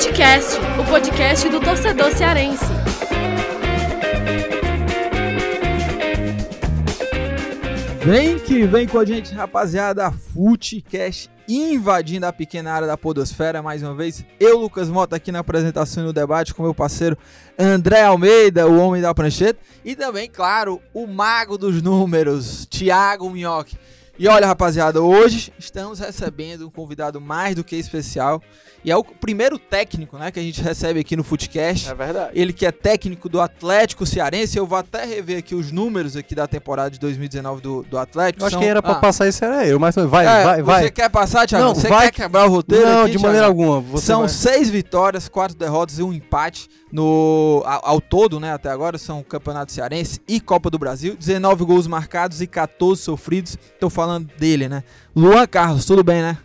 Futecast, o podcast do torcedor cearense. Vem que vem com a gente, rapaziada. Futecast invadindo a pequena área da Podosfera mais uma vez. Eu, Lucas Mota, aqui na apresentação e no debate com meu parceiro André Almeida, o homem da prancheta. E também, claro, o mago dos números, Thiago Minhoque. E olha, rapaziada, hoje estamos recebendo um convidado mais do que especial. E é o primeiro técnico né, que a gente recebe aqui no Footcast. É verdade. Ele que é técnico do Atlético Cearense. Eu vou até rever aqui os números aqui da temporada de 2019 do, do Atlético. Eu acho São- que era pra Ah, passar isso era eu, mas vai, é, vai, vai. Você quer passar, Thiago? Não, você vai quer quebrar o roteiro? Não, aqui, de maneira Thiago? alguma. Você São vai- seis vitórias, quatro derrotas e um empate no ao, ao todo, né? Até agora são Campeonato Cearense e Copa do Brasil. 19 gols marcados e 14 sofridos. Tô falando dele, né? Luan Carlos, tudo bem, né?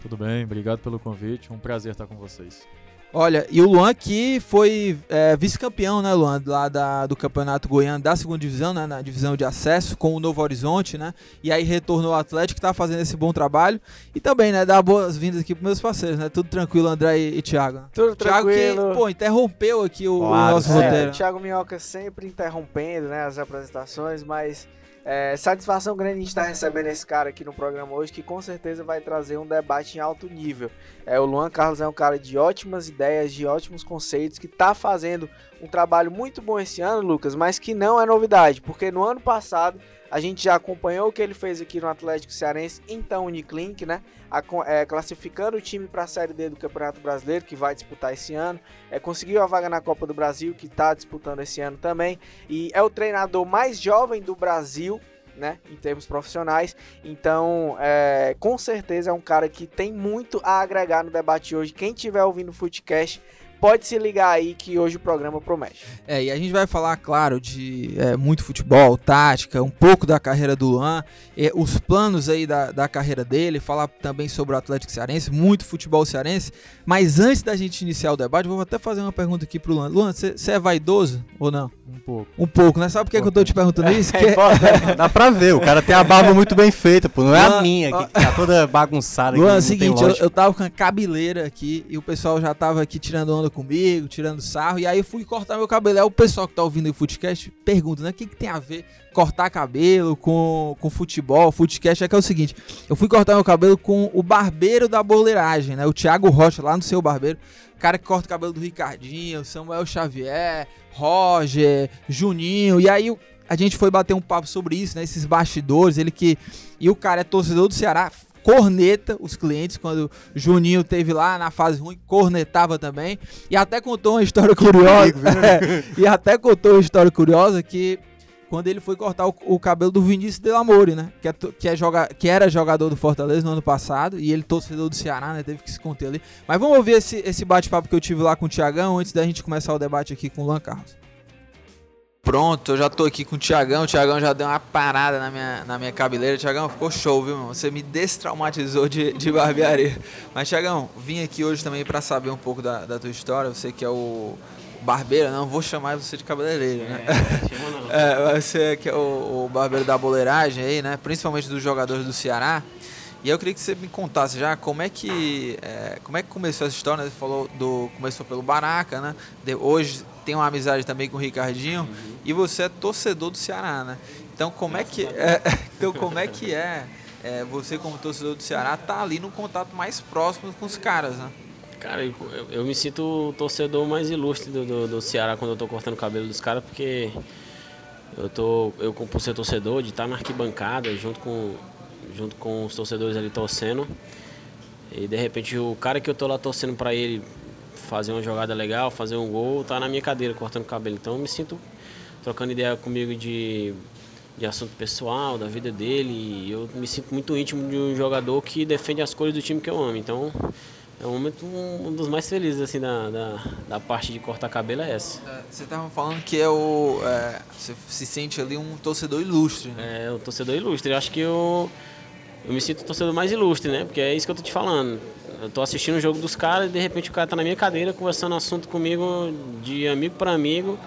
Tudo bem, obrigado pelo convite. Um prazer estar com vocês. Olha, e o Luan que foi é, vice-campeão, né, Luan, lá da- do Campeonato Goiano da segunda divisão, né, na divisão de acesso, com o Novo Horizonte, né, e aí retornou ao Atlético, que tá fazendo esse bom trabalho, e também, né, dar boas-vindas aqui pros meus parceiros, né, tudo tranquilo, André e, e Thiago. né? Tudo Thiago que, tranquilo. pô, interrompeu aqui o, o Claro, nosso é, roteiro. o Thiago Minhoca sempre interrompendo né, as apresentações, mas é, satisfação grande gente estar recebendo esse cara aqui no programa hoje, que com certeza vai trazer um debate em alto nível. É, o Luan Carlos é um cara de ótimas ideias, de ótimos conceitos, que está fazendo um trabalho muito bom esse ano, Lucas, mas que não é novidade, porque no ano passado a gente já acompanhou o que ele fez aqui no Atlético Cearense, então Uniclinic, né? a é, classificando o time para a Série D do Campeonato Brasileiro, que vai disputar esse ano. É, conseguiu a vaga na Copa do Brasil, que está disputando esse ano também. E é o treinador mais jovem do Brasil, né? Em termos profissionais. Então, é, com certeza é um cara que tem muito a agregar no debate hoje. Quem estiver ouvindo o Footcast, pode se ligar aí que hoje o programa promete. É, e a gente vai falar, claro, de é, muito futebol, tática, um pouco da carreira do Luan, é, os planos aí da, da carreira dele, falar também sobre o Atlético Cearense, muito futebol cearense. Mas antes da gente iniciar o debate, vou até fazer uma pergunta aqui pro Luan. Luan, você é vaidoso ou não? Um pouco. Um pouco, né? Sabe por que, que eu tô te perguntando isso? Que- Dá pra ver, o cara tem a barba muito bem feita, pô. Não é Luan, a minha, que tá toda bagunçada. Luan, é o seguinte, eu, eu tava com a cabeleira aqui e o pessoal já tava aqui tirando onda comigo, tirando sarro, e aí eu fui cortar meu cabelo. Aí o pessoal que tá ouvindo o Footcast pergunta, né? O que, que tem a ver cortar cabelo com, com futebol? Footcast é que é o seguinte: eu fui cortar meu cabelo com o barbeiro da boleiragem, né? O Thiago Rocha, lá no seu barbeiro. Cara que corta o cabelo do Ricardinho, Samuel Xavier, Roger, Juninho. E aí a gente foi bater um papo sobre isso, né? Esses bastidores, ele que. E o cara é torcedor do Ceará, corneta os clientes quando o Juninho teve lá na fase ruim, cornetava também. E até contou uma história curiosa. É, e até contou uma história curiosa que quando ele foi cortar o, o cabelo do Vinícius Delamore, né? Que, é, que, é joga, que era jogador do Fortaleza no ano passado e ele torcedor do Ceará, né? Teve que se conter ali. Mas vamos ouvir esse, esse bate-papo que eu tive lá com o Tiagão antes da gente começar o debate aqui com o Luan Carlos. Pronto, eu já tô aqui com o Tiagão. O Tiagão já deu uma parada na minha, na minha cabeleira. Tiagão, ficou show, viu, mano? Você me destraumatizou de, de barbearia. Mas, Tiagão, vim aqui hoje também pra saber um pouco da, da tua história. Você que é o barbeiro, não vou chamar você de cabeleireiro, né? É, você que é o, o barbeiro da boleiragem aí, né? Principalmente dos jogadores do Ceará. E eu queria que você me contasse já como é que é, como é que começou essa história. né? Você falou do começou pelo Baraca, né? De- hoje tem uma amizade também com o Ricardinho e você é torcedor do Ceará, né? Então como é que é, então como é que é, é, você como torcedor do Ceará tá ali no contato mais próximo com os caras, né? Cara, eu, eu me sinto o torcedor mais ilustre do, do, do Ceará quando eu tô cortando o cabelo dos caras, porque eu tô, eu por ser torcedor, de estar na arquibancada junto com, junto com os torcedores ali torcendo, e de repente o cara que eu tô lá torcendo pra ele fazer uma jogada legal, fazer um gol, tá na minha cadeira cortando o cabelo. Então eu me sinto trocando ideia comigo de, de assunto pessoal, da vida dele, e eu me sinto muito íntimo de um jogador que defende as cores do time que eu amo. Então é um momento um, um dos mais felizes assim da, da, da parte de cortar cabelo é essa. É, Você tava falando que é o é, você se sente ali um torcedor ilustre, né? É o torcedor ilustre. Eu acho que eu, eu me sinto o torcedor mais ilustre, né? Porque é isso que eu tô te falando. Eu tô assistindo o jogo dos caras e de repente o cara tá na minha cadeira conversando assunto comigo de amigo para amigo.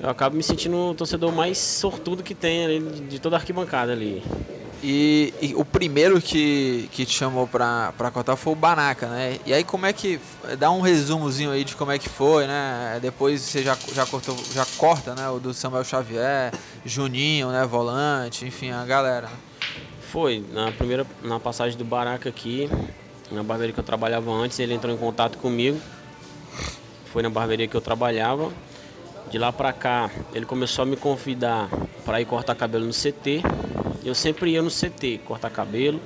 Eu acabo me sentindo o torcedor mais sortudo que tem ali de, toda a arquibancada ali. E, e o primeiro que, que te chamou pra, pra cortar foi o Banaca, né? E aí como é que. Dá um resumozinho aí de como é que foi, né? Depois você já, já, cortou, já corta, né? O do Samuel Xavier, Juninho, né? Volante, enfim, a galera. né? Foi, na primeira na passagem do Baraca aqui, na barbearia que eu trabalhava antes, ele entrou em contato comigo. Foi na barbearia que eu trabalhava. De lá pra cá, ele começou a me convidar para ir cortar cabelo no CT. Eu sempre ia no CT cortar cabelo.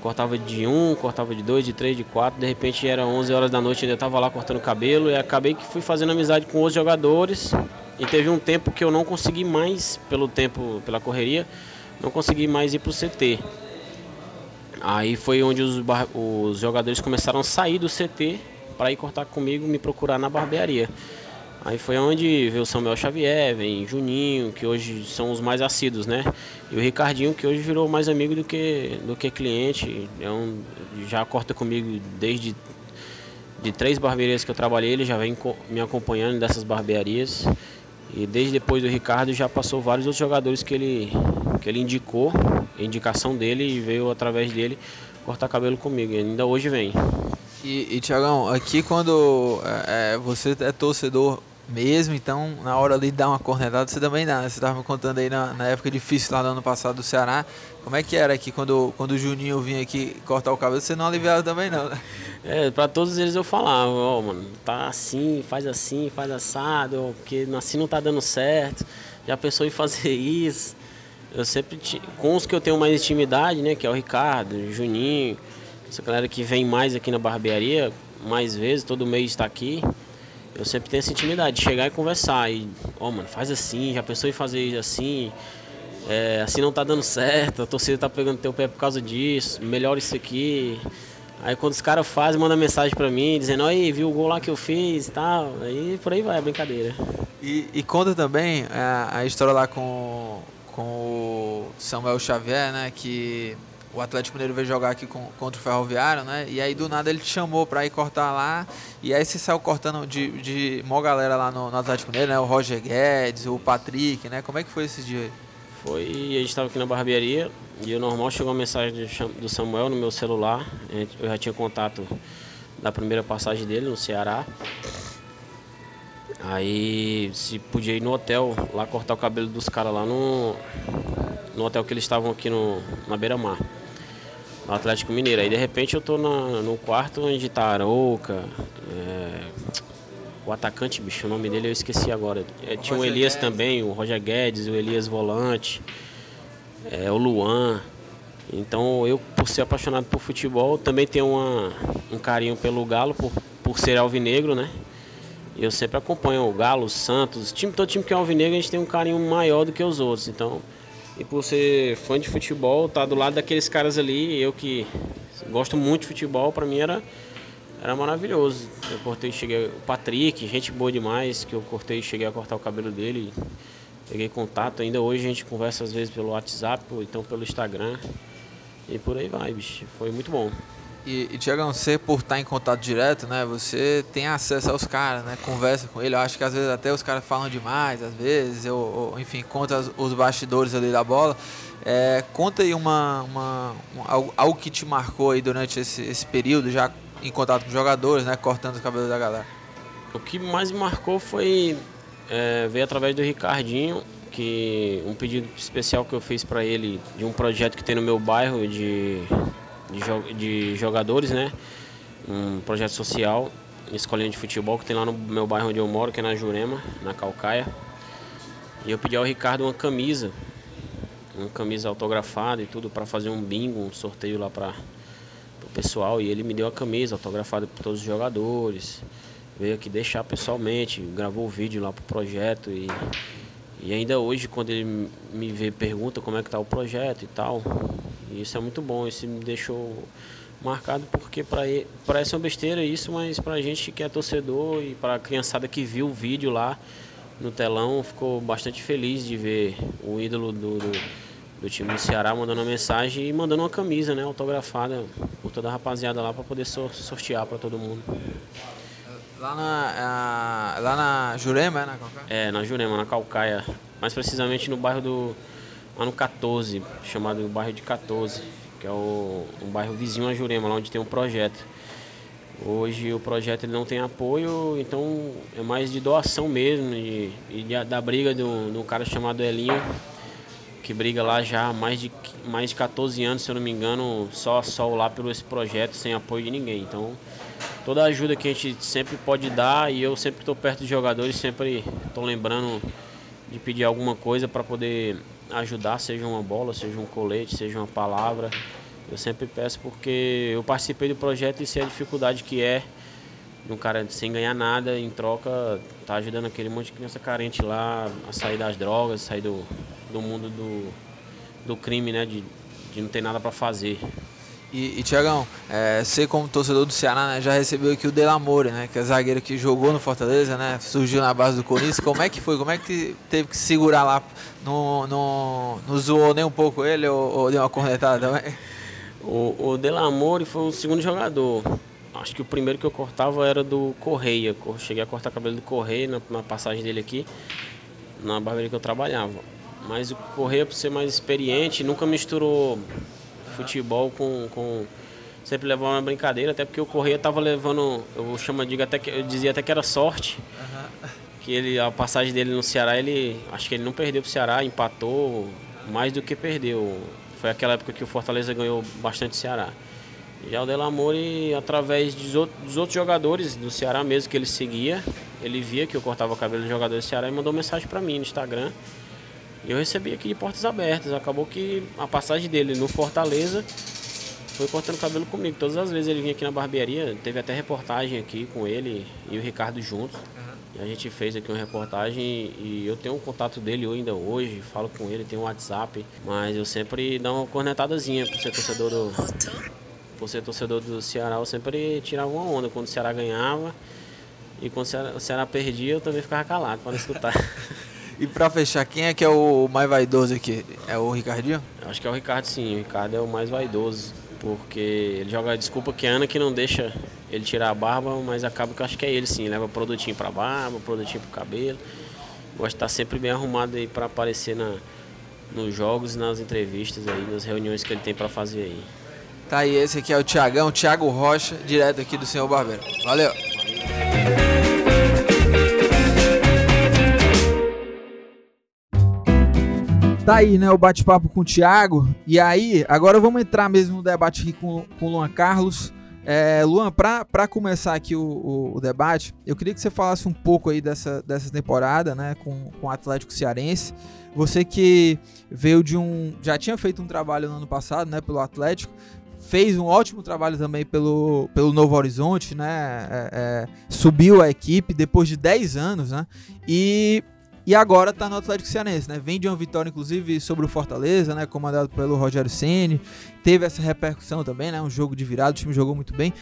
Cortava de um, cortava de dois, de três, de quatro. De repente era 11 horas da noite, ainda estava lá cortando cabelo. E acabei que fui fazendo amizade com os jogadores. E teve um tempo que eu não consegui mais, pelo tempo, pela correria, não consegui mais ir pro CT. Aí foi onde os, os jogadores começaram a sair do CT para ir cortar comigo, me procurar na barbearia. Aí foi onde veio o Samuel Xavier, vem Juninho, que hoje são os mais assíduos, né? E o Ricardinho, que hoje virou mais amigo do que, do que cliente. É um, já corta comigo desde de três barbearias que eu trabalhei, ele já vem me acompanhando dessas barbearias. E desde depois do Ricardo já passou vários outros jogadores que ele, que ele indicou, a indicação dele e veio através dele cortar cabelo comigo. E ainda hoje vem. E, e Tiagão, aqui quando é, é, você é torcedor mesmo, então na hora ali de dar uma cornetada, você também dá, né? Você tava me contando aí na, na época difícil lá no ano passado do Ceará. Como é que era aqui quando, quando o Juninho vinha aqui cortar o cabelo? Você não aliviava também não, né? É, pra todos eles eu falava, ó, mano, tá assim, faz assim, faz assado, porque assim não tá dando certo. Já pensou em fazer isso? Eu sempre, com os que eu tenho mais intimidade, né, que é o Ricardo, o Juninho, essa galera que vem mais aqui na barbearia, mais vezes, todo mês está aqui. Eu sempre tenho essa intimidade de chegar e conversar. E, ó, mano, faz assim, já pensou em fazer assim, é, assim não tá dando certo, a torcida tá pegando teu pé por causa disso, melhora isso aqui. Aí quando os caras fazem, manda mensagem pra mim, dizendo, aí, viu o gol lá que eu fiz e tal. Aí por aí vai a brincadeira. E, e conta também a, a história lá com, com o Samuel Xavier, né? Que o Atlético Mineiro veio jogar aqui com, contra o Ferroviário, né? E aí do nada ele te chamou pra ir cortar lá. E aí você saiu cortando de, de mó galera lá no, no Atlético Mineiro, né? O Roger Guedes, o Patrick, né? Como é que foi esse dia aí? Foi, a gente tava aqui na barbearia e o normal chegou uma mensagem do Samuel no meu celular. A Eu já tinha contato da primeira passagem dele no Ceará. Aí se podia ir no hotel lá cortar o cabelo dos caras lá no, no hotel que eles estavam aqui no, na beira-mar. No Atlético Mineiro. Aí de repente eu tô na- no quarto onde tá a Arouca, é, o atacante, bicho, o nome dele eu esqueci agora. É, tinha o Roger Elias Guedes. também, o Roger Guedes, o Elias Volante, é, o Luan. Então eu, por ser apaixonado por futebol, também tenho uma, um carinho pelo Galo, por, por ser alvinegro, né? Eu sempre acompanho o Galo, o Santos, time, todo time que é alvinegro a gente tem um carinho maior do que os outros. Então, e por ser fã de futebol, tá do lado daqueles caras ali, eu que gosto muito de futebol, pra mim era era maravilhoso. Eu cortei, cheguei. O Patrick, gente boa demais, que eu cortei cheguei a cortar o cabelo dele. Peguei contato. Ainda hoje a gente conversa às vezes pelo WhatsApp, ou então pelo Instagram. E por aí vai, bicho. Foi muito bom. E, e Tiagão, você por estar em contato direto, né? Você tem acesso aos caras, né? Conversa com ele. Eu acho que às vezes até os caras falam demais, às vezes, ou, ou, enfim, conta os bastidores ali da bola. É, conta aí uma, uma, um- algo, algo que te marcou aí durante esse, esse período, já em contato com jogadores, né? Cortando os cabelos da galera. O que mais me marcou foi é, ver através do Ricardinho que um pedido especial que eu fiz para ele de um projeto que tem no meu bairro de, de, jo- de jogadores, né? Um projeto social, escolinha de futebol que tem lá no meu bairro onde eu moro, que é na Jurema, na Calcaia. E eu pedi ao Ricardo uma camisa, uma camisa autografada e tudo para fazer um bingo, um sorteio lá para o pessoal. E ele me deu a camisa autografada por todos os jogadores veio aqui deixar pessoalmente, gravou o vídeo lá pro projeto e, e ainda hoje quando ele me vê pergunta como é que tá o projeto e tal. E isso é muito bom, isso me deixou marcado porque para parece uma besteira isso, mas pra gente que é torcedor e pra criançada que viu o vídeo lá no telão, ficou bastante feliz de ver o ídolo do, do, do time do Ceará mandando uma mensagem e mandando uma camisa, né, autografada por toda a rapaziada lá para poder sor- sortear para todo mundo. Lá na, a- lá na Jurema, né? Calcaia? É, na Jurema, na Calcaia. Mais precisamente no bairro do, lá no 14, chamado bairro de 14, que é o, um bairro vizinho a Jurema, lá onde tem um projeto. Hoje o projeto ele não tem apoio, então é mais de doação mesmo, e, e de- da briga do, do cara chamado Elinho, que briga lá já há mais de, mais de 14 anos, se eu não me engano, só sol lá pelo esse projeto, sem apoio de ninguém. Então, toda a ajuda que a gente sempre pode dar, e eu sempre estou perto dos jogadores, sempre estou lembrando de pedir alguma coisa para poder ajudar, seja uma bola, seja um colete, seja uma palavra. Eu sempre peço porque eu participei do projeto e sei a dificuldade que é de um cara sem ganhar nada, em troca, tá ajudando aquele monte de criança carente lá a sair das drogas, sair do, do mundo do, do crime, né? De, de não ter nada para fazer. E, e Tiagão, é, você como torcedor do Ceará, né, já recebeu aqui o Delamore, né? Que é zagueiro que jogou no Fortaleza, né? Surgiu na base do Corinthians. Como é que foi? Como é que teve que segurar lá? Não, não, não zoou nem um pouco ele ou, ou deu uma cornetada também? O, o Delamore foi o segundo jogador. Acho que o primeiro que eu cortava era do Correia. Eu Cheguei a cortar cabelo do Correia na, na passagem dele aqui, na barbearia que eu trabalhava. Mas o Correia, por ser mais experiente, nunca misturou futebol com. com sempre levava uma brincadeira, até porque o Correia tava levando. Eu chamo, digo até que, eu dizia até que era sorte. Que ele, a passagem dele no Ceará, ele. Acho que ele não perdeu pro Ceará, empatou mais do que perdeu. Foi aquela época que o Fortaleza ganhou bastante Ceará. Já o Delamore, através dos outros, dos outros jogadores do Ceará mesmo que ele seguia, ele via que eu cortava o cabelo dos jogadores do Ceará e mandou mensagem para mim no Instagram. E eu recebi aqui de portas abertas. Acabou que a passagem dele no Fortaleza foi cortando cabelo comigo. Todas as vezes ele vinha aqui na barbearia, teve até reportagem aqui com ele e o Ricardo juntos. E a gente fez aqui uma reportagem e eu tenho um contato dele ainda hoje, falo com ele, tenho um WhatsApp, mas eu sempre dou uma cornetadazinha por ser torcedor do, por ser torcedor do Ceará, eu sempre tirava uma onda quando o Ceará ganhava. E quando o Ceará, o Ceará perdia, eu também ficava calado para não escutar. E pra fechar, quem é que é o mais vaidoso aqui? É o Ricardinho? Acho que é o Ricardo sim, o Ricardo é o mais vaidoso. Porque ele joga desculpa que a Ana que não deixa ele tirar a barba, mas acaba que eu acho que é ele sim. Leva produtinho pra barba, produtinho pro cabelo. Gosta de estar sempre bem arrumado aí pra aparecer na, nos jogos nas entrevistas aí, nas reuniões que ele tem pra fazer aí. Tá aí, esse aqui é o Tiagão, Thiago Rocha, direto aqui do Senhor Barbeiro. Valeu! Tá aí, né, o bate-papo com o Thiago. E aí, agora vamos entrar mesmo no debate aqui com, com o Luan Carlos. É, Luan, pra, pra começar aqui o, o- o debate, eu queria que você falasse um pouco aí dessa, dessa temporada, né, com, com o Atlético Cearense. Você que veio de um. Já tinha feito um trabalho no ano passado, né, pelo Atlético. Fez um ótimo trabalho também pelo, pelo Novo Horizonte, né? é, é, subiu a equipe depois de 10 anos, né? E, e agora tá no Atlético Cearense, né? Vem de uma vitória, inclusive, sobre o Fortaleza, né? Comandado pelo Rogério Ceni. Teve essa repercussão também, né? Um jogo de virada, o time jogou muito bem.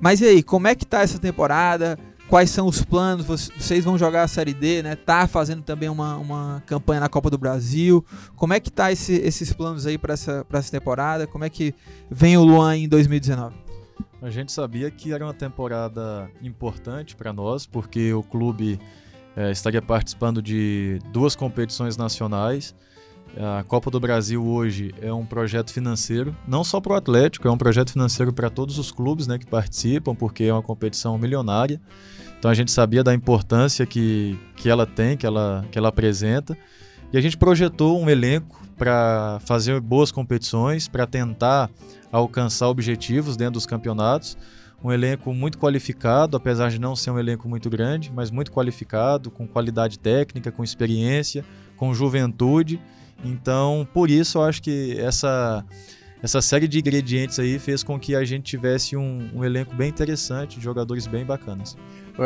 Mas e aí, como é que tá essa temporada? Quais são os planos? Voc- Vocês vão jogar a Série D, né? Tá fazendo também uma, uma campanha na Copa do Brasil. Como é que tá esse- esses planos aí para essa, essa temporada? Como é que vem o Luan em 2019? A gente sabia que era uma temporada importante para nós, porque o clube eh, estaria participando de duas competições nacionais. A Copa do Brasil hoje é um projeto financeiro, não só para o Atlético, é um projeto financeiro para todos os clubes né, que participam, porque é uma competição milionária. Então a gente sabia da importância que, que ela tem, que ela, que ela apresenta. E a gente projetou um elenco para fazer boas competições, para tentar alcançar objetivos dentro dos campeonatos. Um elenco muito qualificado, apesar de não ser um elenco muito grande, mas muito qualificado, com qualidade técnica, com experiência, com juventude. Então, por isso, eu acho que essa, essa série de ingredientes aí fez com que a gente tivesse um, um elenco bem interessante, jogadores bem bacanas.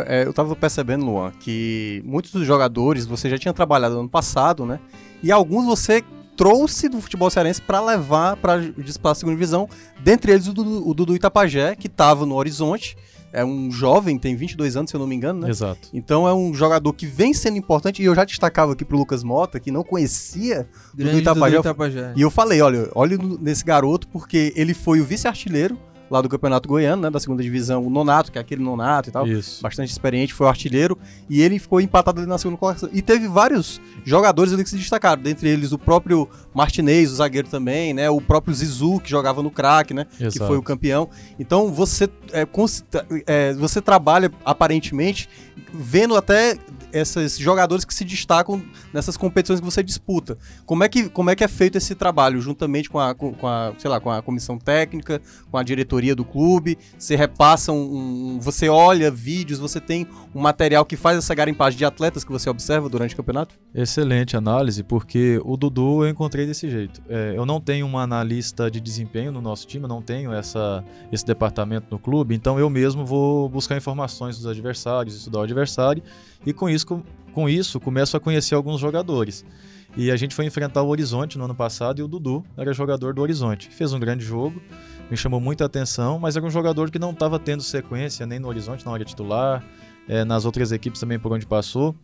É, eu tava percebendo, Luan, que muitos dos jogadores você já tinha trabalhado no ano passado, né? E alguns você trouxe do futebol cearense para levar para disputar a segunda divisão, dentre eles o Dudu, o Dudu Itapajé, que estava no Horizonte, é um jovem, tem 22 anos, se eu não me engano, né? Exato. Então é um jogador que vem sendo importante, e eu já destacava aqui pro Lucas Mota, que não conhecia Grande Itapajé, Dudu Itapajé. E eu falei, olha, olha nesse garoto, porque ele foi o vice-artilheiro lá do Campeonato Goiano, né, da segunda divisão, o Nonato, que é aquele Nonato e tal, Isso. bastante experiente, foi o artilheiro, e ele ficou empatado ali na segunda colocação. E teve vários jogadores ali que se destacaram, dentre eles o próprio Martinez, o zagueiro também, né, o próprio Zizu, que jogava no craque, né, que Exato. foi o campeão. Então você, é, é, você trabalha aparentemente vendo até esses jogadores que se destacam nessas competições que você disputa. Como é que, como é, que é feito esse trabalho juntamente com a, com, a, sei lá, com a comissão técnica, com a diretoria do clube? Você repassa um, um- você olha vídeos, você tem um material que faz essa garimpagem de atletas que você observa durante o campeonato? Excelente análise, porque o Dudu eu encontrei desse jeito. É, eu não tenho uma analista de desempenho no nosso time, eu não tenho essa, esse departamento no clube, então eu mesmo vou buscar informações dos adversários, estudar o adversário, e com isso, com, isso começo a conhecer alguns jogadores. E a gente foi enfrentar o Horizonte no ano passado e o Dudu era jogador do Horizonte. Fez um grande jogo, me chamou muita atenção, mas era um jogador que não estava tendo sequência nem no Horizonte, na hora titular, é, nas outras equipes também por onde passou.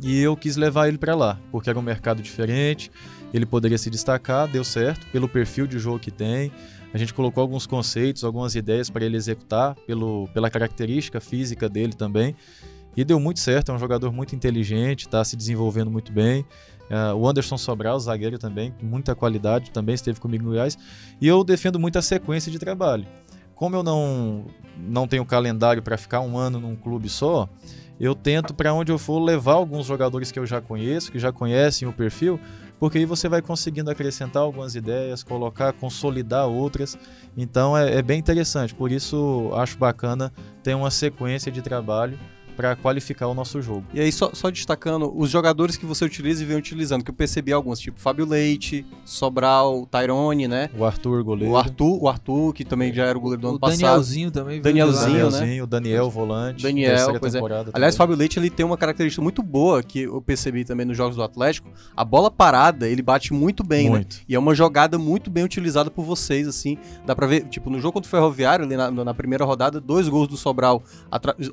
E eu quis levar ele para lá, porque era um mercado diferente, ele poderia se destacar, deu certo, pelo perfil de jogo que tem. A gente colocou alguns conceitos, algumas ideias para ele executar, pelo, pela característica física dele também. E deu muito certo, é um jogador muito inteligente, está se desenvolvendo muito bem. Ah, o Anderson Sobral, zagueiro também, com muita qualidade, também esteve comigo no Goiás. E eu defendo muito a sequência de trabalho. Como eu não, não tenho calendário para ficar um ano num clube só, eu tento para onde eu for levar alguns jogadores que eu já conheço, que já conhecem o perfil, porque aí você vai conseguindo acrescentar algumas ideias, colocar, consolidar outras. Então é, é bem interessante. Por isso acho bacana ter uma sequência de trabalho para qualificar o nosso jogo. E aí, só, só destacando, os jogadores que você utiliza e vem utilizando, que eu percebi alguns, tipo Fábio Leite, Sobral, Tyrone, né? O Arthur, goleiro. O Arthur, o Arthur, que também já era o goleiro do O ano passado. Danielzinho também. Danielzinho, né? Danielzinho, o Daniel, volante. Daniel, terceira pois é. temporada Aliás. Fábio Leite ele tem uma característica muito boa que eu percebi também nos jogos do Atlético. A bola parada, ele bate muito bem, né? Muito. E é uma jogada muito bem utilizada por vocês, assim. Dá pra ver, tipo, no jogo contra o Ferroviário, ali na, na primeira rodada, dois gols do Sobral,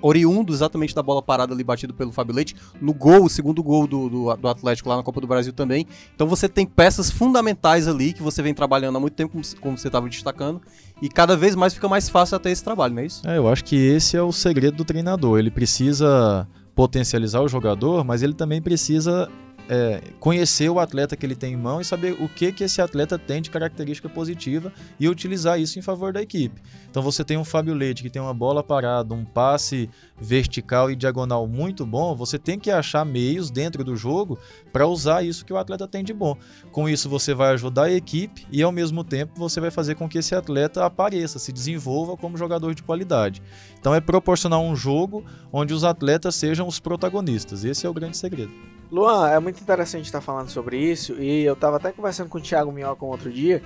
oriundo exatamente da bola parada ali batido pelo Fábio Leite. No gol, o segundo gol do, do, do Atlético lá na Copa do Brasil também. Então você tem peças fundamentais ali que você vem trabalhando há muito tempo, como, você estava destacando. E cada vez mais fica mais fácil até esse trabalho, não é isso? É, eu acho que esse é o segredo do treinador. Ele precisa potencializar o jogador, mas ele também precisa é, conhecer o atleta que ele tem em mão e saber o que, que esse atleta tem de característica positiva e utilizar isso em favor da equipe. Então você tem um Fábio Leite que tem uma bola parada, um passe vertical e diagonal muito bom, você tem que achar meios dentro do jogo para usar isso que o atleta tem de bom. Com isso você vai ajudar a equipe e ao mesmo tempo você vai fazer com que esse atleta apareça, se desenvolva como jogador de qualidade. Então é proporcionar um jogo onde os atletas sejam os protagonistas. Esse é o grande segredo. Luan, é muito interessante estar falando sobre isso e eu estava até conversando com o Thiago Minhoca um outro dia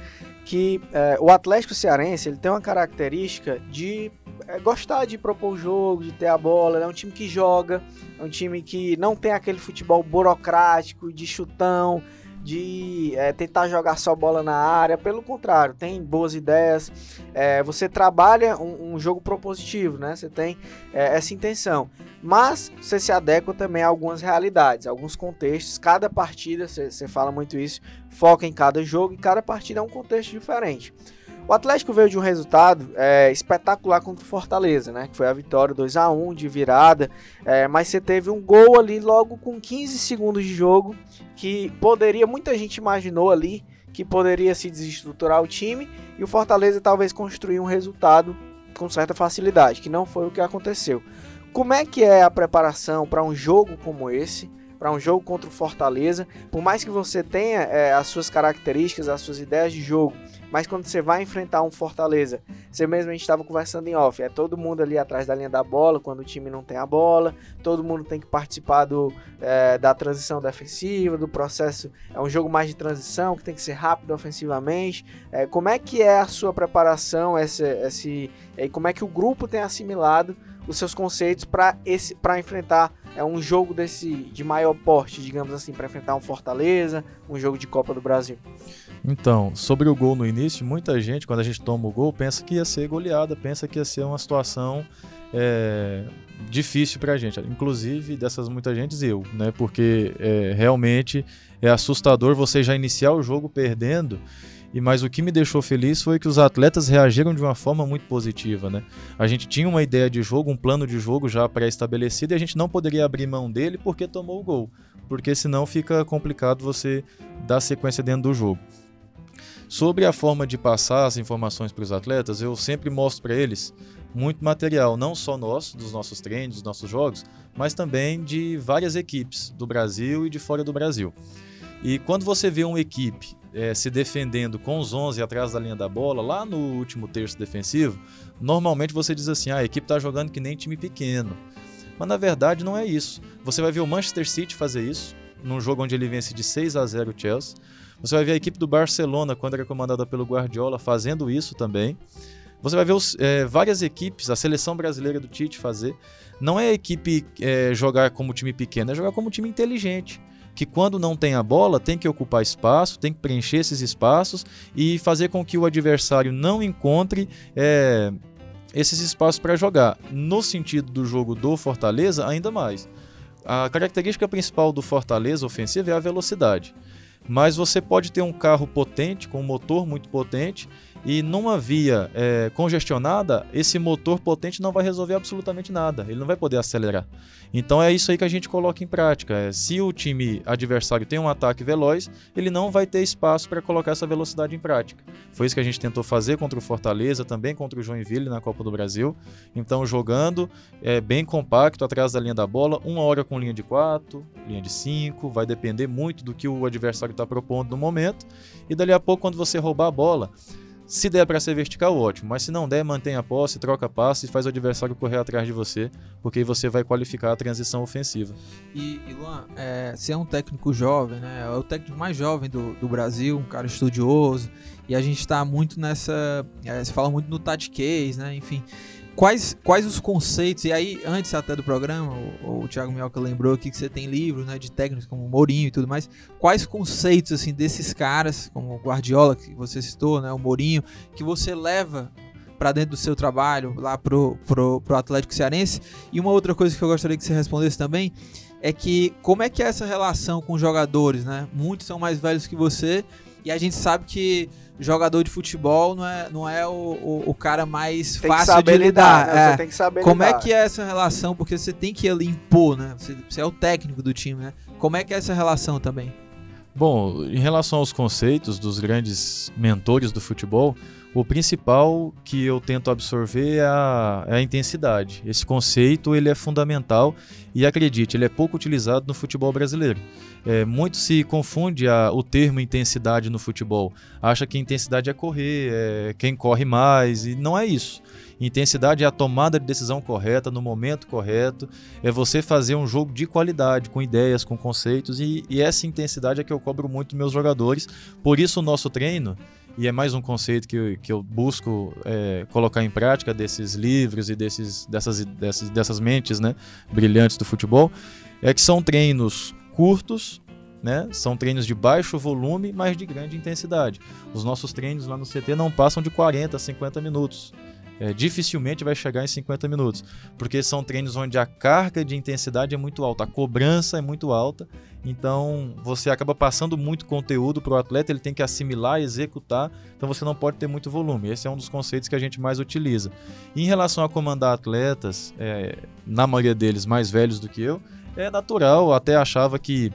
que é, o Atlético Cearense ele tem uma característica de é, gostar de propor o jogo, de ter a bola, é um time que joga, é um time que não tem aquele futebol burocrático, de chutão, de é, tentar jogar só bola na área, pelo contrário, tem boas ideias, é, você trabalha um, um jogo propositivo, né? Você tem é, essa intenção. Mas você se adequa também a algumas realidades, alguns contextos. Cada partida, você fala muito isso, foca em cada jogo e cada partida é um contexto diferente. O Atlético veio de um resultado é, espetacular contra o Fortaleza, né? Que foi a vitória 2 a 1 de virada. é, mas você teve um gol ali logo com 15 segundos de jogo que poderia, muita gente imaginou ali que poderia se desestruturar o time e o Fortaleza talvez construir um resultado com certa facilidade, que não foi o que aconteceu. Como é que é a preparação para um jogo como esse? Para um jogo contra o Fortaleza, por mais que você tenha é, as suas características, as suas ideias de jogo, mas quando você vai enfrentar um Fortaleza, você mesmo a gente estava conversando em off, é todo mundo ali atrás da linha da bola quando o time não tem a bola, todo mundo tem que participar do, é, da transição defensiva, do processo. É um jogo mais de transição que tem que ser rápido ofensivamente. É, como é que é a sua preparação, esse, esse, e como é que o grupo tem assimilado os seus conceitos para enfrentar é um jogo desse de maior porte, digamos assim, para enfrentar um Fortaleza, um jogo de Copa do Brasil. Então, sobre o gol no início, muita gente, quando a gente toma o gol, pensa que ia ser goleada, pensa que ia ser uma situação é, difícil pra gente. Inclusive, dessas muita gente, eu, né? Porque é, realmente é assustador você já iniciar o jogo perdendo E mas o que me deixou feliz foi que os atletas reagiram de uma forma muito positiva, né? A gente tinha uma ideia de jogo, um plano de jogo já pré-estabelecido e a gente não poderia abrir mão dele porque tomou o gol, porque senão fica complicado você dar sequência dentro do jogo. Sobre a forma de passar as informações para os atletas, eu sempre mostro para eles muito material, não só nosso, dos nossos treinos, dos nossos jogos, mas também de várias equipes do Brasil e de fora do Brasil. E quando você vê uma equipe é, se defendendo com os 11 atrás da linha da bola, lá no último terço defensivo, normalmente você diz assim: ah, a equipe está jogando que nem time pequeno. Mas na verdade não é isso. Você vai ver o Manchester City fazer isso, num jogo onde ele vence de 6 a 0 o Chelsea. Você vai ver a equipe do Barcelona, quando era comandada pelo Guardiola, fazendo isso também. Você vai ver os, é, várias equipes, a seleção brasileira do Tite fazer. Não é a equipe é, jogar como time pequeno, é jogar como time inteligente. Que quando não tem a bola, tem que ocupar espaço, tem que preencher esses espaços e fazer com que o adversário não encontre é, esses espaços para jogar. No sentido do jogo do Fortaleza, ainda mais. A característica principal do Fortaleza ofensivo é a velocidade. Mas você pode ter um carro potente, com um motor muito potente, e numa via é, congestionada, esse motor potente não vai resolver absolutamente nada, ele não vai poder acelerar. Então é isso aí que a gente coloca em prática. É, se o time adversário tem um ataque veloz, ele não vai ter espaço para colocar essa velocidade em prática. Foi isso que a gente tentou fazer contra o Fortaleza, também contra o Joinville na Copa do Brasil. Então jogando é, bem compacto atrás da linha da bola, uma hora com linha de 4, linha de 5, vai depender muito do que o adversário está propondo no momento. E dali a pouco, quando você roubar a bola, se der para ser vertical, ótimo. Mas se não der, mantém a posse, troca passe e faz o adversário correr atrás de você, porque aí você vai qualificar a transição ofensiva. E, e Luan, é, você é um técnico jovem, né? É o técnico mais jovem do, do Brasil, um cara estudioso. E a gente está muito nessa. É, se fala muito no tatiquês, né? Enfim quais, quais os conceitos, e aí, antes até do programa, o, o Thiago Mioca lembrou aqui que você tem livros né, de técnicos como Mourinho e tudo mais. Quais conceitos assim desses caras, como o Guardiola, que você citou, né, o Mourinho, que você leva para dentro do seu trabalho, lá pro, pro, pro Atlético Cearense? E uma outra coisa que eu gostaria que você respondesse também é que como é que é essa relação com os jogadores, né? Muitos são mais velhos que você e a gente sabe que jogador de futebol não é, não é o, o, o cara mais tem fácil de lidar. lidar né? é. Você tem que saber Como lidar. é que é essa relação? Porque você tem que ali impor, né? Você, você, é o técnico do time, né? Como é que é essa relação também? Bom, em relação aos conceitos dos grandes mentores do futebol, o principal que eu tento absorver é a, é a, intensidade. Esse conceito ele é fundamental e acredite, ele é pouco utilizado no futebol brasileiro. É, muito se confunde a, o termo intensidade no futebol. Acha que intensidade é correr, é quem corre mais, e não é isso. Intensidade é a tomada de decisão correta, no momento correto, é você fazer um jogo de qualidade, com ideias, com conceitos, e, e essa intensidade é que eu cobro muito dos meus jogadores. Por isso, o nosso treino e é mais um conceito que eu, que eu busco é, colocar em prática desses livros e desses, dessas, dessas, dessas mentes né, brilhantes do futebol, é que são treinos curtos, né? São treinos de baixo volume, mas de grande intensidade. Os nossos treinos lá no CT não passam de 40 a 50 minutos é, dificilmente vai chegar em 50 minutos, porque são treinos onde a carga de intensidade é muito alta, a cobrança é muito alta, então você acaba passando muito conteúdo para o atleta, ele tem que assimilar, executar, então você não pode ter muito volume. Esse é um dos conceitos que a gente mais utiliza. Em relação a comandar atletas, é, na maioria deles mais velhos do que eu, é natural, até achava que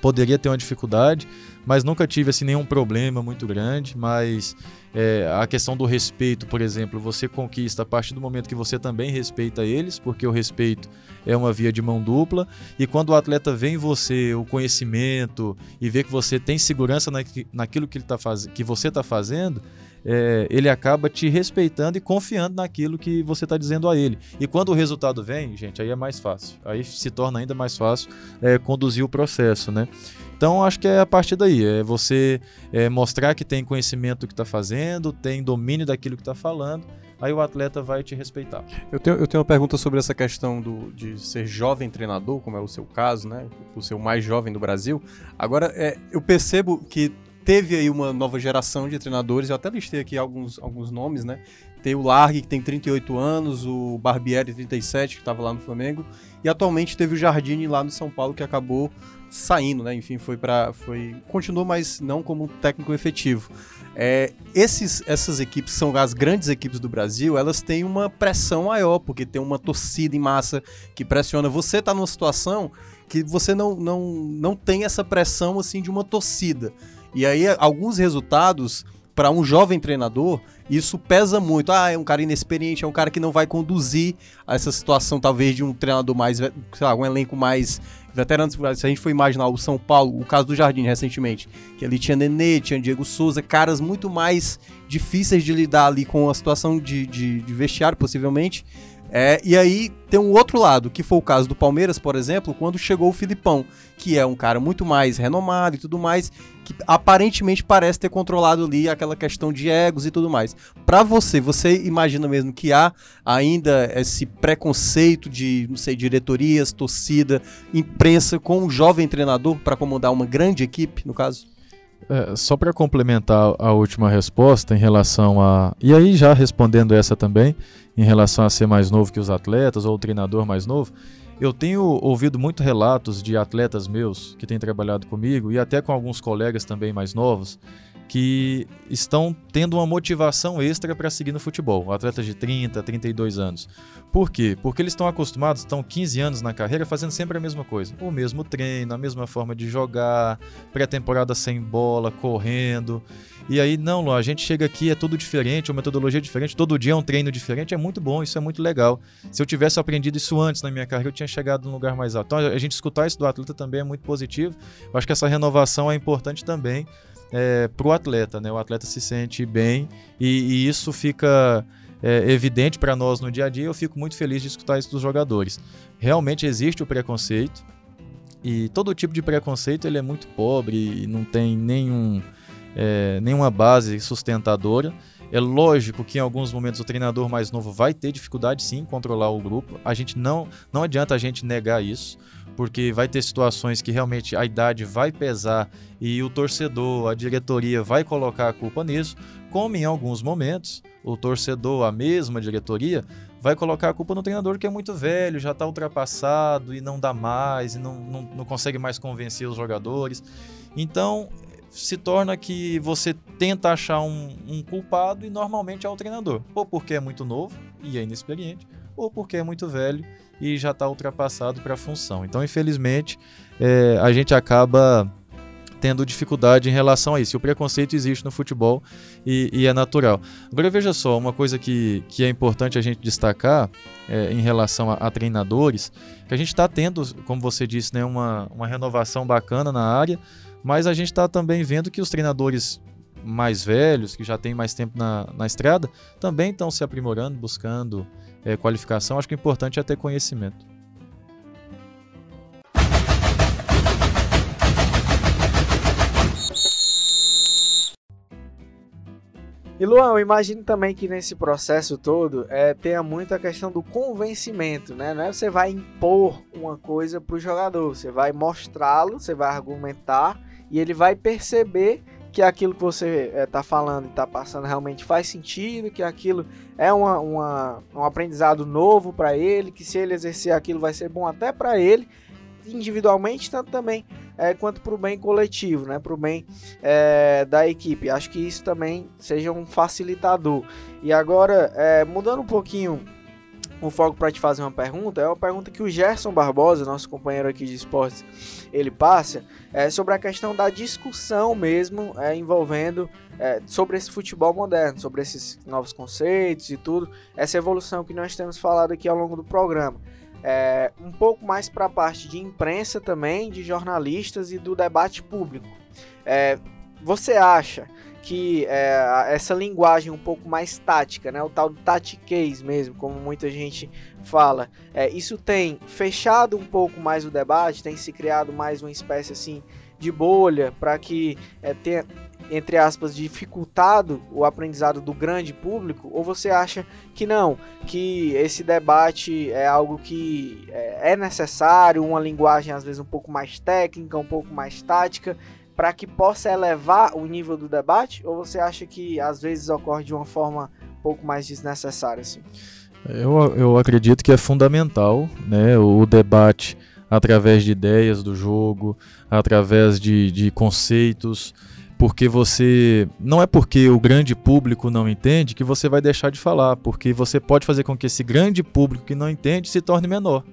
poderia ter uma dificuldade, mas nunca tive assim nenhum problema muito grande, mas é, a questão do respeito, por exemplo, você conquista a partir do momento que você também respeita eles, porque o respeito é uma via de mão dupla, e quando o atleta vê em você o conhecimento e vê que você tem segurança naquilo que, ele tá faz... que você está fazendo, é, ele acaba te respeitando e confiando naquilo que você está dizendo a ele. E quando o resultado vem, gente, aí é mais fácil. Aí se torna ainda mais fácil é, conduzir o processo, né? Então acho que é a partir daí, é você é, mostrar que tem conhecimento do que está fazendo, tem domínio daquilo que está falando, aí o atleta vai te respeitar. Eu tenho, eu tenho uma pergunta sobre essa questão do, de ser jovem treinador, como é o seu caso, né? O seu mais jovem do Brasil. Agora, é, eu percebo que teve aí uma nova geração de treinadores, eu até listei aqui alguns, alguns nomes, né? Tem o Largue, que tem 38 anos, o Barbieri, 37, que estava lá no Flamengo, e atualmente teve o Jardine lá no São Paulo, que acabou saindo, né? Enfim, foi para foi continuou, mas não como técnico efetivo. É, esses, essas equipes são as grandes equipes do Brasil, elas têm uma pressão maior, porque tem uma torcida em massa que pressiona. Você tá numa situação que você não, não, não tem essa pressão assim de uma torcida. E aí alguns resultados para um jovem treinador, isso pesa muito. Ah, é um cara inexperiente, é um cara que não vai conduzir a essa situação, talvez, de um treinador mais, sei lá, um elenco mais veterano. Se a gente for imaginar o São Paulo, o caso do Jardim recentemente, que ali tinha Nenê, tinha Diego Souza, caras muito mais difíceis de lidar ali com a situação de, de, de vestiário, possivelmente. É, e aí tem um outro lado, que foi o caso do Palmeiras, por exemplo, quando chegou o Filipão, que é um cara muito mais renomado e tudo mais, que aparentemente parece ter controlado ali aquela questão de egos e tudo mais. Para você, você imagina mesmo que há ainda esse preconceito de, não sei, diretorias, torcida, imprensa com um jovem treinador para comandar uma grande equipe, no caso? É, só para complementar a última resposta em relação a. E aí, já respondendo essa também, em relação a ser mais novo que os atletas ou o treinador mais novo, eu tenho ouvido muito relatos de atletas meus que têm trabalhado comigo e até com alguns colegas também mais novos que estão tendo uma motivação extra para seguir no futebol, atletas de 30, 32 anos. Por quê? Porque eles estão acostumados, estão 15 anos na carreira fazendo sempre a mesma coisa. O mesmo treino, a mesma forma de jogar, pré-temporada sem bola, correndo. E aí, não, Lu, a gente chega aqui, é tudo diferente, uma metodologia diferente, todo dia é um treino diferente, é muito bom, isso é muito legal. Se eu tivesse aprendido isso antes na minha carreira, eu tinha chegado num lugar mais alto. Então, a gente escutar isso do atleta também é muito positivo. Eu acho que essa renovação é importante também é, para o atleta, né? O atleta se sente bem e, e isso fica é, evidente para nós no dia a dia. Eu fico muito feliz de escutar isso dos jogadores. Realmente existe o preconceito e todo tipo de preconceito ele é muito pobre e não tem nenhum, é, nenhuma base sustentadora. É lógico que em alguns momentos o treinador mais novo vai ter dificuldade sim em controlar o grupo. A gente não, não adianta a gente negar isso porque vai ter situações que realmente a idade vai pesar e o torcedor, a diretoria vai colocar a culpa nisso, como em alguns momentos o torcedor, a mesma diretoria, vai colocar a culpa no treinador que é muito velho, já está ultrapassado e não dá mais, e não, não, não consegue mais convencer os jogadores. Então se torna que você tenta achar um, um culpado e normalmente é o treinador, ou porque é muito novo e é inexperiente, ou porque é muito velho e já está ultrapassado para a função. Então, infelizmente, é, a gente acaba tendo dificuldade em relação a isso. O preconceito existe no futebol e, e, é natural. Agora veja só, uma coisa que, que é importante a gente destacar é, em relação a, a, treinadores, que a gente está tendo, como você disse, né, uma, uma renovação bacana na área, mas a gente está também vendo que os treinadores mais velhos, que já têm mais tempo na, na estrada, também estão se aprimorando, buscando é, qualificação, acho que o importante é ter conhecimento. E Luan, eu imagino também que nesse processo todo é, tenha muito a questão do convencimento, né? Não é você vai impor uma coisa para o jogador, você vai mostrá-lo, você vai argumentar e ele vai perceber que aquilo que você está eh, é, falando e está passando realmente faz sentido, que aquilo é uma, uma um aprendizado novo para ele, que se ele exercer aquilo vai ser bom até para ele, individualmente, tanto também é, quanto para o bem coletivo, né, para o bem é, da equipe. Acho que isso também seja um facilitador. E agora, mudando um pouquinho o foco para te fazer uma pergunta, é uma pergunta que o Gerson Barbosa, nosso companheiro aqui de esportes, ele passa, é sobre a questão da discussão mesmo é, envolvendo é, sobre esse futebol moderno, sobre esses novos conceitos e tudo, essa evolução que nós temos falado aqui ao longo do programa. É, um pouco mais para a parte de imprensa também, de jornalistas e do debate público. É, você acha que é, essa linguagem um pouco mais tática, né, o tal do tatiquez mesmo, como muita gente fala, é, isso tem fechado um pouco mais o debate, tem se criado mais uma espécie assim de bolha para que é, tenha entre aspas, dificultado o aprendizado do grande público? Ou você acha que não, que esse debate é algo que é, é necessário, uma linguagem às vezes um pouco mais técnica, um pouco mais tática, para que possa elevar o nível do debate? Ou você acha que às vezes ocorre de uma forma um pouco mais desnecessária? Assim? Eu, eu acredito que é fundamental né, o debate através de ideias do jogo, através de, de conceitos, porque você. Não é porque o grande público não entende que você vai deixar de falar, porque você pode fazer com que esse grande público que não entende se torne menor.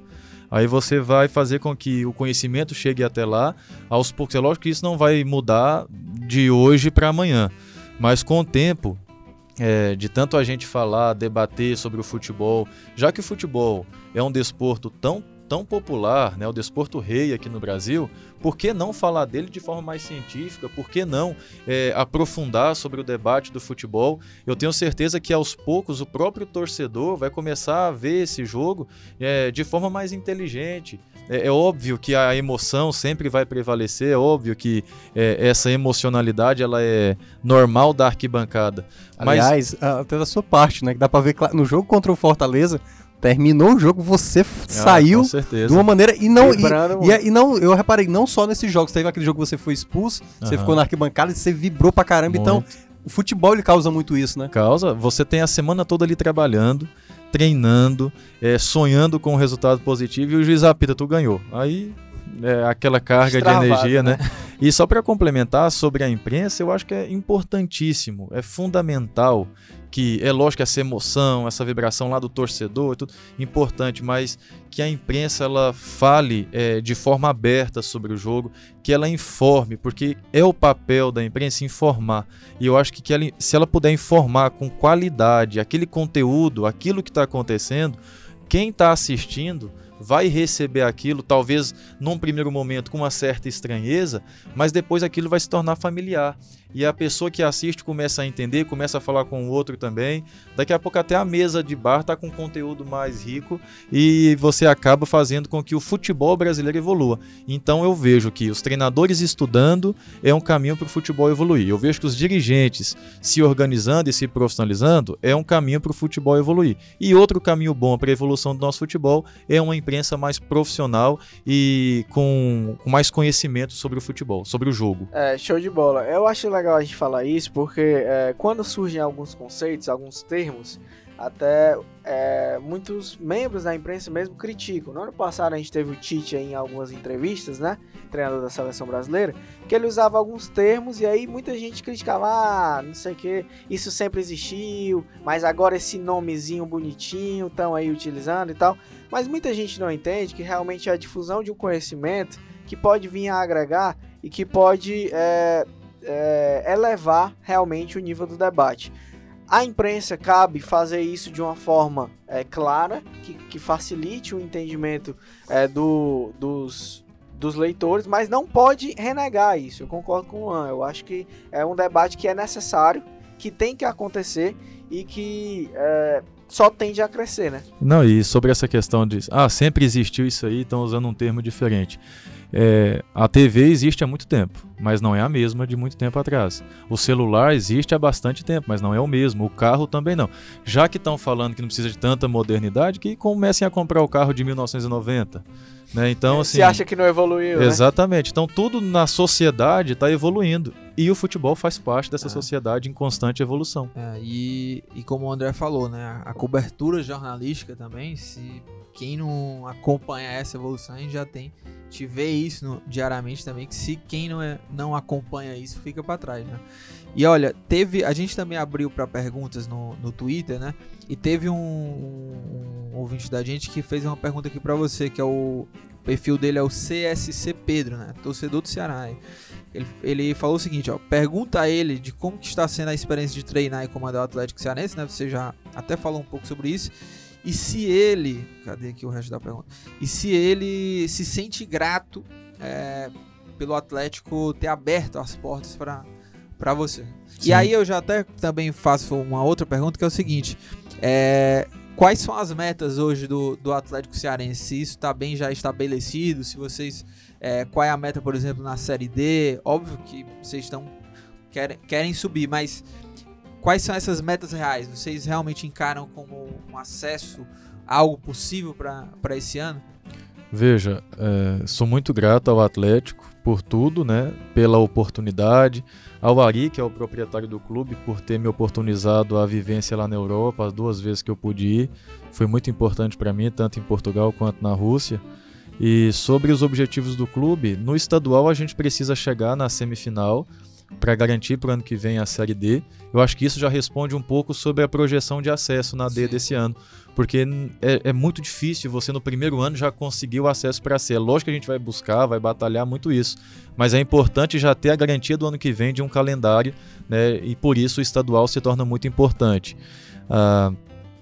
Aí você vai fazer com que o conhecimento chegue até lá aos poucos. É lógico que isso não vai mudar de hoje para amanhã, mas com o tempo, é, de tanto a gente falar, debater sobre o futebol, já que o futebol é um desporto tão tão popular, né, o desporto rei aqui no Brasil, por que não falar dele de forma mais científica? Por que não é, aprofundar sobre o debate do futebol? Eu tenho certeza que aos poucos o próprio torcedor vai começar a ver esse jogo é, de forma mais inteligente. É, é, óbvio que a emoção sempre vai prevalecer, é óbvio que é, essa emocionalidade ela é normal da arquibancada. Aliás, Mas... até da sua parte, né? Que dá para ver no jogo contra o Fortaleza, terminou o jogo, você ah, saiu de uma maneira e não e, e, e, não, eu reparei não só nesses jogos, teve aquele jogo que você foi expulso, uhum. você ficou na arquibancada e você vibrou pra caramba, então, muito. então o futebol ele causa muito isso, né? Causa, você tem a semana toda ali trabalhando, treinando, é, sonhando com um resultado positivo e o juiz apita, tu ganhou. Aí é, aquela carga Estravado, de energia, né? né? E só para complementar sobre a imprensa, eu acho que é importantíssimo, é fundamental que é lógico que essa emoção, essa vibração lá do torcedor é tudo importante, mas que a imprensa ela fale é, de forma aberta sobre o jogo, que ela informe, porque é o papel da imprensa informar. E eu acho que, que ela, se ela puder informar com qualidade aquele conteúdo, aquilo que está acontecendo, quem está assistindo vai receber aquilo, talvez num primeiro momento com uma certa estranheza, mas depois aquilo vai se tornar familiar e a pessoa que assiste começa a entender, começa a falar com o outro também. Daqui a pouco até a mesa de bar está com conteúdo mais rico e você acaba fazendo com que o futebol brasileiro evolua. Então eu vejo que os treinadores estudando é um caminho para o futebol evoluir. Eu vejo que os dirigentes se organizando e se profissionalizando é um caminho para o futebol evoluir. E outro caminho bom para a evolução do nosso futebol é uma imprensa mais profissional e com, mais conhecimento sobre o futebol, sobre o jogo. É, show de bola. Eu acho legal legal a gente falar isso porque é, quando surgem alguns conceitos, alguns termos, até é, muitos membros da imprensa mesmo criticam. No ano passado a gente teve o Tite em algumas entrevistas, né? Treinador da seleção brasileira, que ele usava alguns termos e aí muita gente criticava, ah, não sei o que, isso sempre existiu, mas agora esse nomezinho bonitinho estão aí utilizando e tal. Mas muita gente não entende que realmente é a difusão de um conhecimento que pode vir a agregar e que pode é, é, elevar realmente o nível do debate. A imprensa cabe fazer isso de uma forma é, clara, que, que, facilite o entendimento é, do, dos, dos leitores, mas não pode renegar isso. Eu concordo com o Luan. Eu acho que é um debate que é necessário, que tem que acontecer e que é, só tende a crescer, né? Não, e sobre essa questão de. Ah, sempre existiu isso aí, estão usando um termo diferente. É, a TV existe há muito tempo, mas não é a mesma de muito tempo atrás. O celular existe há bastante tempo, mas não é o mesmo. O carro também não. Já que estão falando que não precisa de tanta modernidade, que comecem a comprar o carro de 1990. Né? Então, assim, Você acha que não evoluiu? Né? Exatamente. Né? Então, tudo na sociedade está evoluindo. E o futebol faz parte dessa é. sociedade em constante evolução. É, e, e como o André falou, né? A cobertura jornalística também, se quem não acompanha essa evolução, a gente já tem te vê isso no, diariamente também, que se quem não, é, não acompanha isso, fica para trás, né? E olha, teve. A gente também abriu para perguntas no, no Twitter, né? E teve um, um, ouvinte da gente que fez uma pergunta aqui para você, que é o. O perfil dele é o CSC Pedro, né? Torcedor do Ceará. Ele, ele falou o seguinte, ó. Pergunta a ele de como que está sendo a experiência de treinar e comandar o Atlético Cearense, né? Você já até falou um pouco sobre isso. E se ele. Cadê aqui o resto da pergunta? E se ele se sente grato é, pelo Atlético ter aberto as portas para você. Sim. E aí eu já até também faço uma outra pergunta que é o seguinte: é, quais são as metas hoje do, do Atlético Cearense? Se isso está bem já estabelecido, se vocês. É, qual é a meta, por exemplo, na Série D? Óbvio que vocês estão. Querem, querem subir, mas Quais são essas metas reais? Vocês realmente encaram como um acesso, algo possível para esse ano? Veja, é, sou muito grato ao Atlético por tudo, né? Pela oportunidade, ao Ari, que é o proprietário do clube, por ter me oportunizado a vivência lá na Europa, as duas vezes que eu pude ir. Foi muito importante para mim, tanto em Portugal quanto na Rússia. E sobre os objetivos do clube, no estadual a gente precisa chegar na semifinal para garantir para o ano que vem a Série D. Eu acho que isso já responde um pouco sobre a projeção de acesso na D Sim. desse ano, porque é, é muito difícil você no primeiro ano já conseguir o acesso para a C. É lógico que a gente vai buscar, vai batalhar muito isso, mas é importante já ter a garantia do ano que vem de um calendário, né? E por isso o estadual se torna muito importante. Ah,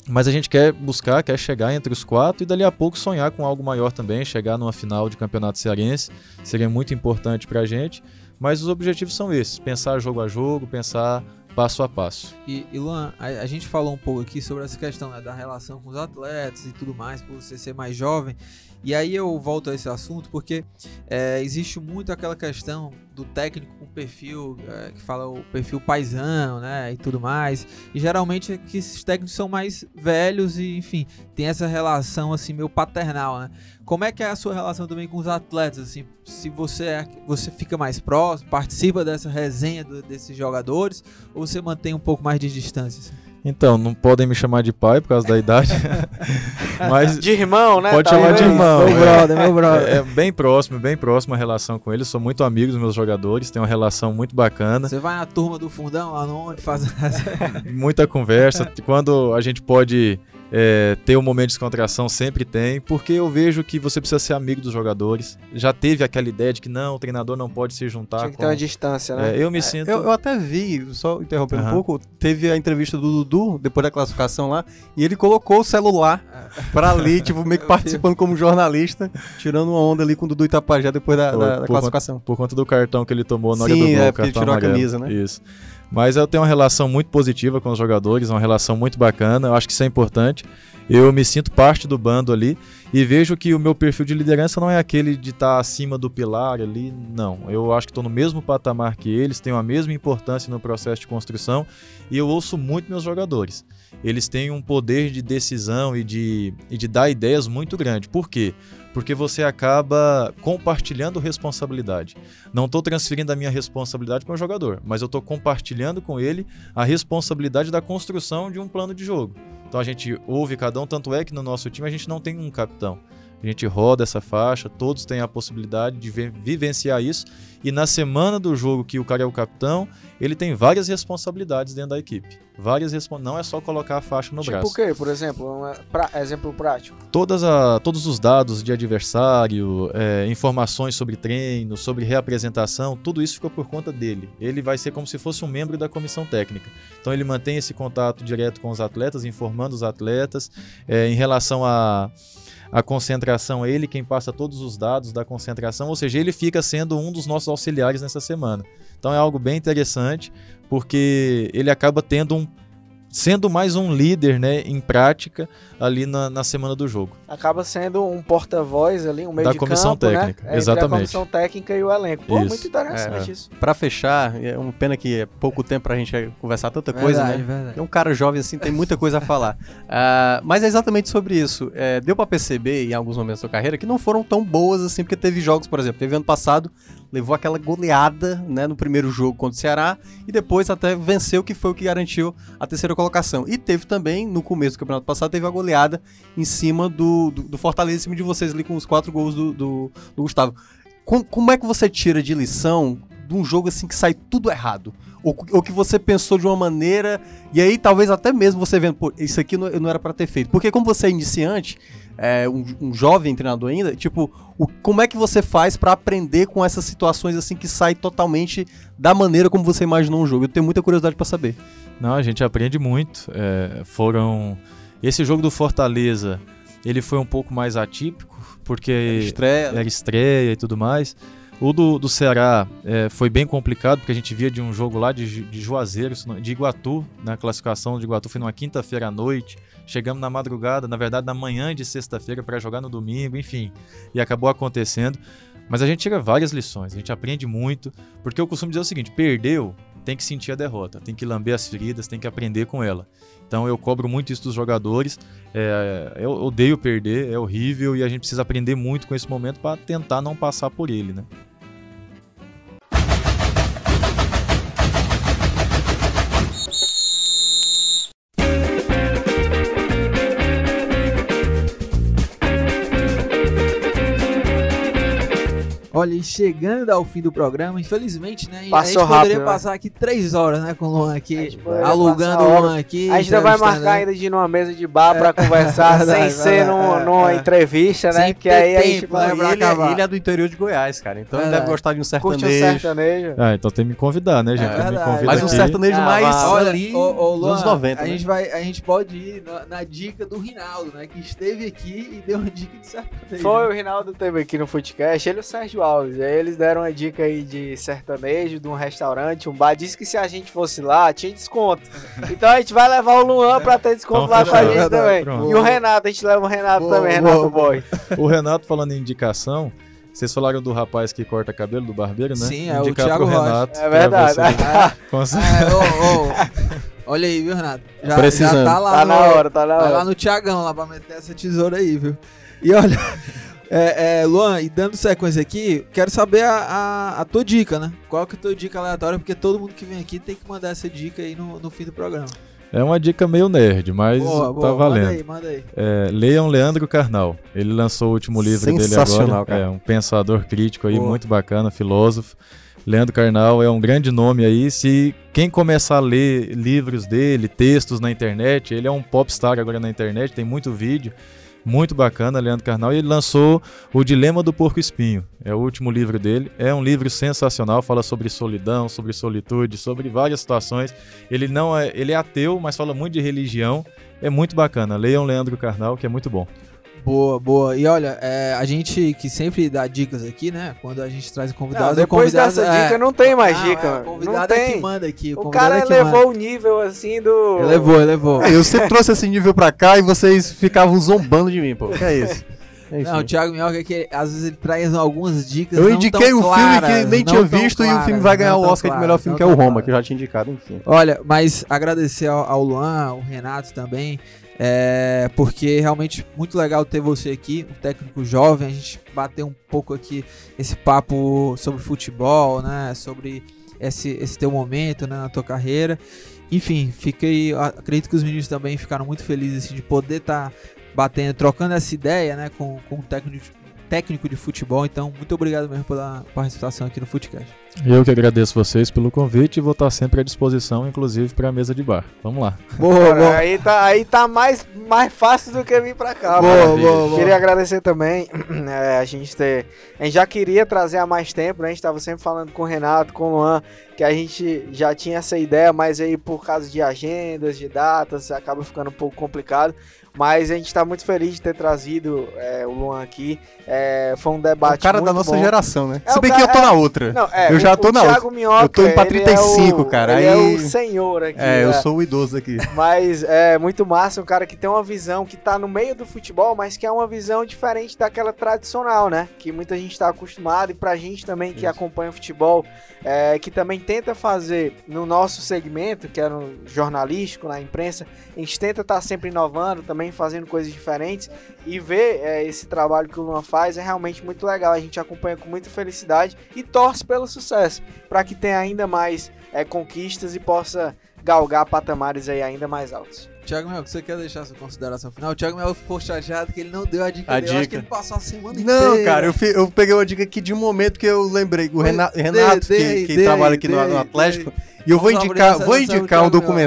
mas a gente quer buscar, quer chegar entre os quatro e dali a pouco sonhar com algo maior também, chegar numa final de campeonato cearense, seria muito importante para a gente. Mas os objetivos são esses: pensar jogo a jogo, pensar passo a passo. E, Luan, a, a gente falou um pouco aqui sobre essa questão né, da relação com os atletas e tudo mais, por você ser mais jovem. E aí eu volto a esse assunto porque é, existe muito aquela questão do técnico com perfil é, que fala o perfil paisão, né, e tudo mais. E geralmente é que esses técnicos são mais velhos e, enfim, tem essa relação assim meio paternal, né? Como é que é a sua relação também com os atletas, assim? Se você é, você fica mais próximo, participa dessa resenha do- desses jogadores, ou você mantém um pouco mais de distância? assim? Então, não podem me chamar de pai por causa da idade, mas De irmão, né? Pode Tá chamar de irmão. Meu é. brother, meu brother. É, é bem próximo, bem próximo a relação com eles. Sou muito amigo dos meus jogadores, tenho uma relação muito bacana, Você vai na turma do fundão lá no onde faz muita conversa. Quando a gente pode é, ter um momento de descontração, sempre tem, porque eu vejo que você precisa ser amigo dos jogadores. Já teve aquela ideia de que não, o treinador não pode se juntar Tinha que com. ter uma distância, né? É, eu me sinto. Eu, eu até vi, só interrompendo um Aham. pouco, teve a entrevista do Dudu, depois da classificação lá, e ele colocou o celular pra ali, tipo, meio que participando como jornalista, tirando uma onda ali com o Dudu Itapajé depois da, Foi, da- da por classificação. por conta do cartão que ele tomou na hora do gol, é, o porque ele tirou a amarelo. camisa, né? Isso. Mas eu tenho uma relação muito positiva com os jogadores, uma relação muito bacana, eu acho que isso é importante. Eu me sinto parte do bando ali e vejo que o meu perfil de liderança não é aquele de estar acima do pilar ali, não. Eu acho que estou no mesmo patamar que eles, tenho a mesma importância no processo de construção e eu ouço muito meus jogadores. Eles têm um poder de decisão e de, e de dar ideias muito grande. Por quê? Porque você acaba compartilhando responsabilidade. Não estou transferindo a minha responsabilidade para o jogador, mas eu estou compartilhando com ele a responsabilidade da construção de um plano de jogo. Então a gente ouve cada um, tanto é que no nosso time a gente não tem um capitão. A gente roda essa faixa, todos têm a possibilidade de vi- vivenciar isso. E na semana do jogo que o cara é o capitão, ele tem várias responsabilidades dentro da equipe. Várias respon- Não é só colocar a faixa no Tipo braço o quê, por exemplo? Um pra- exemplo prático. todas a, todos os dados de adversário, é, informações sobre treino, sobre reapresentação, tudo isso ficou por conta dele. Ele vai ser como se fosse um membro da comissão técnica. Então ele mantém esse contato direto com os atletas, informando os atletas é, em relação a a concentração, ele quem passa todos os dados da concentração, ou seja, ele fica sendo um dos nossos auxiliares nessa semana. Então é algo bem interessante, porque ele acaba tendo um sendo mais um líder, né, em prática ali na, na semana do jogo. Acaba sendo um porta-voz ali, um meio Da de comissão campo, técnica, né? Entre exatamente. a comissão técnica e o elenco. Pô, Isso. muito interessante isso. Pra fechar, é uma pena que é pouco tempo pra gente conversar tanta coisa, né? verdade. É um cara jovem assim, tem muita coisa a falar. Ah, mas é exatamente sobre isso. É, deu pra perceber em alguns momentos da sua carreira que não foram tão boas assim, porque teve jogos, por exemplo, teve ano passado, levou aquela goleada né, no primeiro jogo contra o Ceará e depois até venceu, que foi o que garantiu a terceira colocação. E teve também, no começo do campeonato passado, teve a goleada em cima do, do, do Fortaleza, em cima de vocês ali com os quatro gols do, do, do Gustavo. Com- como é que você tira de lição de um jogo assim que sai tudo errado? Ou, ou que você pensou de uma maneira e aí talvez até mesmo você vendo, pô, isso aqui não, não era pra ter feito. Porque como você é iniciante, é, um, um jovem treinador ainda, tipo, o- como é que você faz pra aprender com essas situações assim que sai totalmente da maneira como você imaginou um jogo? Eu tenho muita curiosidade pra saber. Não, a gente aprende muito. É, foram. Esse jogo do Fortaleza, ele foi um pouco mais atípico, porque Estreia, era estreia e tudo mais. O do, do Ceará é, foi bem complicado, porque a gente via de um jogo lá de, de Juazeiro, de Iguatu, na classificação de Iguatu foi numa quinta-feira à noite. Chegamos na madrugada, na verdade na manhã de sexta-feira para jogar no domingo, enfim. E acabou acontecendo. Mas a gente tira várias lições, a gente aprende muito, porque eu costumo dizer o seguinte: perdeu, tem que sentir a derrota, tem que lamber as feridas, tem que aprender com ela. Então eu cobro muito isso dos jogadores. É, eu odeio perder, é horrível e a gente precisa aprender muito com esse momento para tentar não passar por ele, né? Chegando ao fim do programa, infelizmente, né? Passou a gente poderia rápido, né? passar aqui três horas, né, com o Luan A aqui, alugando o. Luan aqui. A gente ainda vai marcar ainda de ir numa mesa de bar pra conversar, verdade, sem ser verdade, num- é, numa é. entrevista, né? Sem Que aí a gente vai né, ele, é, acabar. ele é do interior de Goiás, cara. Então ele deve gostar de um curte um sertanejo. sertanejo. Ah, então tem que me convidar, né, gente? É me verdade. convida Mas um sertanejo Ah, mais ali anos 90, a, né? gente vai, a gente pode ir na, na dica do Rinaldo, né? Que esteve aqui e deu uma dica de sertanejo. Foi o Rinaldo teve aqui no Footcast, ele e o Sérgio Alves. Aí eles deram uma dica aí de sertanejo, de um restaurante, um bar. Disse que se a gente fosse lá, tinha desconto. Então a gente vai levar o Luan pra ter desconto Então lá com a gente Verdade, também. pronto. E o Renato, a gente leva o Renato Boa, também, boa, Renato boa. Boy. O Renato falando em indicação, vocês falaram do rapaz que corta cabelo, do barbeiro, né? Sim, é o Indicar Thiago pro Rocha. Renato. É verdade. você- Ah, ô, ô, olha aí, viu, Renato? Já, já Precisando. tá lá Tá no, na hora, tá na Vai lá hora. no Tiagão lá pra meter essa tesoura aí, viu? E olha, é, é, Luan, e dando sequência aqui, quero saber a, a, a tua dica, né? Qual que é a tua dica aleatória? Porque todo mundo que vem aqui tem que mandar essa dica aí no, no fim do programa. É uma dica meio nerd, mas boa, tá boa, valendo. manda aí, manda aí. É, leiam Leandro Carnal. Ele lançou o último livro dele Sensacional, agora. cara. É um pensador crítico aí, Boa. muito bacana, filósofo. Leandro Carnal é um grande nome aí. Se quem começar a ler livros dele, textos na internet, ele é um popstar agora na internet, tem muito vídeo. Muito bacana, Leandro Carnal. E ele lançou O Dilema do Porco Espinho. É o último livro dele. É um livro sensacional, fala sobre solidão, sobre solitude, sobre várias situações. Ele não é, ele é ateu, mas fala muito de religião. É muito bacana. Leiam Leandro Carnal, que é muito bom. Boa, boa. E olha, é, a gente que sempre dá dicas aqui, né? Quando a gente traz convidados, Não, o depois convidado, dessa é, dica não tem mais não, dica, é, mano. O Não convidado é que tem. manda aqui. O convidado cara é manda. elevou o nível assim do. Elevou, elevou. Eu sempre trouxe esse nível pra cá e vocês ficavam zombando de mim, pô. Que é isso? Enfim. Não, o Thiago Minhoca é que às vezes ele traz algumas dicas. eu não indiquei tão um filme claras, que nem tinha visto e o claras, filme vai ganhar o Oscar de claras, melhor filme, que é o Roma, claras. que eu já tinha indicado, enfim. Olha, mas agradecer ao, ao Luan, ao Renato também, é, porque realmente muito legal ter você aqui, um técnico jovem, a gente bater um pouco aqui esse papo sobre futebol, né, sobre esse, esse teu momento, né, na tua carreira. Enfim, fiquei, acredito que os meninos também ficaram muito felizes assim, de poder estar batendo, trocando essa ideia, né, com, com um técnico de, técnico de futebol. Então, muito obrigado mesmo pela participação aqui no Footcast. Eu que agradeço vocês pelo convite e vou estar sempre à disposição, inclusive para a mesa de bar. Vamos lá. Boa, Cara, Aí tá, aí tá mais, mais fácil do que vir pra cá, Boa, mano. boa, boa. Queria agradecer também é, a gente ter. A gente já queria trazer há mais tempo, né? A gente tava sempre falando com o Renato, com o Luan, que a gente já tinha essa ideia, mas aí por causa de agendas, de datas, acaba ficando um pouco complicado. Mas a gente tá muito feliz de ter trazido é, o Luan aqui. É, foi um O debate. cara da nossa bom. geração, né? É, Se o bem que eu cara- tô na outra. Não, é, Eu já o, tô o na Thiago Minhoca, Eu tô indo pra ele é 35, o- cara, Ele é aí- o senhor aqui. É, eu sou o idoso aqui. Mas é muito massa, um cara que tem uma visão que tá no meio do futebol, mas que é uma visão diferente daquela tradicional, né? Que muita gente tá acostumado e pra gente também que acompanha o futebol, é, que também tenta fazer no nosso segmento, que é no jornalístico, na imprensa, a gente tenta estar sempre inovando, também fazendo coisas diferentes e ver é, esse trabalho que o Luan faz é realmente muito legal. A gente acompanha com muita felicidade e torce pelo sucesso, para que tenha ainda mais é, conquistas e possa galgar patamares aí ainda mais altos. Thiago Mel, você quer deixar sua consideração final? O Thiago Mel ficou chateado que ele não deu a dica A dele. Eu acho dica. que ele passou a semana Não, inteira. cara, eu, fi- eu peguei uma dica aqui de um momento que eu lembrei. O Mas Rena- dê- Renato, dê que, que dê trabalha aqui no, no Atlético, e eu vou indicar, vou indicar um Thiago Mel.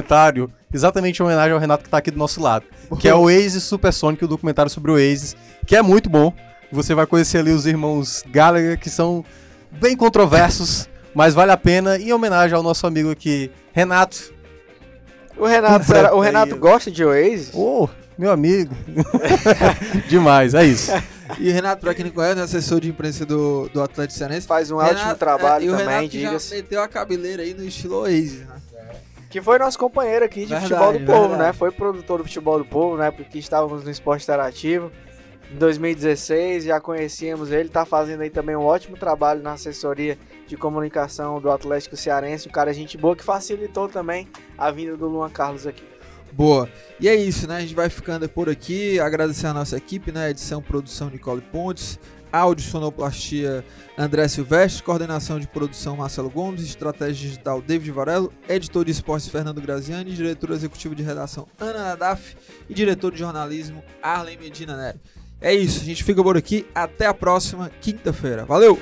Exatamente em homenagem ao Renato que tá aqui do nosso lado, que é o Oasis Supersonic, o documentário sobre o Oasis, que é muito bom. Você vai conhecer ali os irmãos Gallagher, que são bem controversos, mas vale a pena. Em homenagem ao nosso amigo aqui, Renato. O Renato, será- o Renato gosta de Oasis? Ô, meu amigo. Demais, é isso. E o Renato, pra quem não conhece, é assessor de imprensa do, do Atlético Cearense. Faz um Renato- ótimo trabalho é, e o também, Renato que já diga-se. meteu a cabeleira aí no estilo Oasis, né? Que foi nosso companheiro aqui de Verdade, futebol do povo, verdade. né? Foi produtor do futebol do povo, né? Porque estávamos no esporte interativo. Em 2016 já conhecíamos ele, tá fazendo aí também um ótimo trabalho na assessoria de comunicação do Atlético Cearense. Um cara gente boa que facilitou também a vinda do Luan Carlos aqui. Boa. E é isso, né? A gente vai ficando por aqui. Agradecer a nossa equipe, né? Edição, produção Nicole Pontes. Áudio, sonoplastia André Silvestre. Coordenação de produção Marcelo Gomes. Estratégia digital David Varelo. Editor de esportes Fernando Graziani. Diretor executivo de redação Ana Nadaf. E diretor de jornalismo Arlen Medina Nery. É isso, a gente fica por aqui. Até a próxima quinta-feira. Valeu!